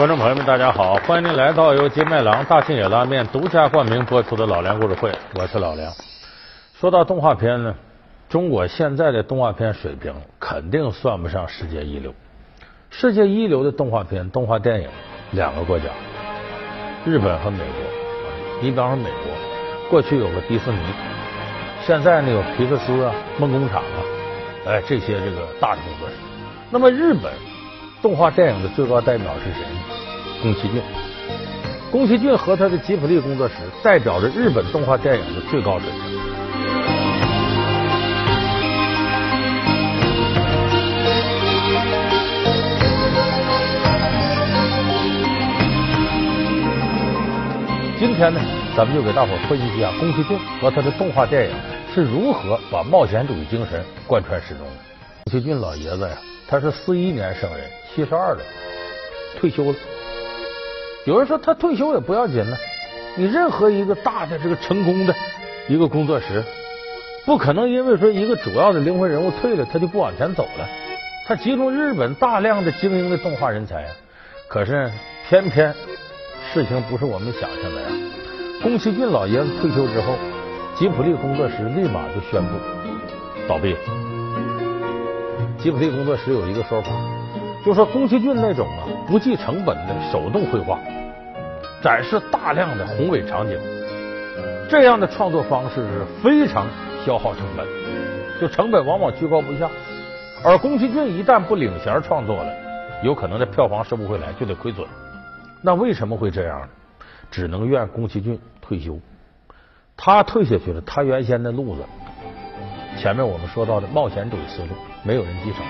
观众朋友们，大家好！欢迎您来到由金麦郎大庆野拉面独家冠名播出的老梁故事会，我是老梁。说到动画片呢，中国现在的动画片水平肯定算不上世界一流。世界一流的动画片、动画电影，两个国家，日本和美国。你比方说美国，过去有个迪士尼，现在呢有皮克斯啊、梦工厂啊，哎这些这个大的工作室。那么日本动画电影的最高代表是谁呢？宫崎骏。宫崎骏和他的吉卜力工作室代表着日本动画电影的最高水平。今天呢，咱们就给大伙分析一下宫崎骏和他的动画电影是如何把冒险主义精神贯穿始终的。宫崎骏老爷子呀，他是四一年生人，七十二了，退休了。有人说他退休也不要紧呢，你任何一个大的这个成功的一个工作室，不可能因为说一个主要的灵魂人物退了，他就不往前走了。他集中日本大量的精英的动画人才，可是偏偏。事情不是我们想象的呀！宫崎骏老爷子退休之后，吉卜力工作室立马就宣布倒闭。吉卜力工作室有一个说法，就说宫崎骏那种啊不计成本的手动绘画，展示大量的宏伟场景，这样的创作方式是非常消耗成本，就成本往往居高不下。而宫崎骏一旦不领衔创作了，有可能这票房收不回来，就得亏损。那为什么会这样呢？只能怨宫崎骏退休，他退下去了，他原先的路子，前面我们说到的冒险主义思路，没有人继承。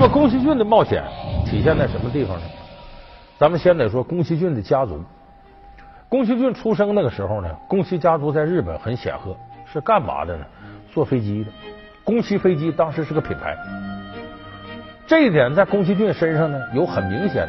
那么宫崎骏的冒险体现在什么地方呢？咱们先得说宫崎骏的家族。宫崎骏出生那个时候呢，宫崎家族在日本很显赫，是干嘛的呢？坐飞机的。宫崎飞机当时是个品牌，这一点在宫崎骏身上呢有很明显的。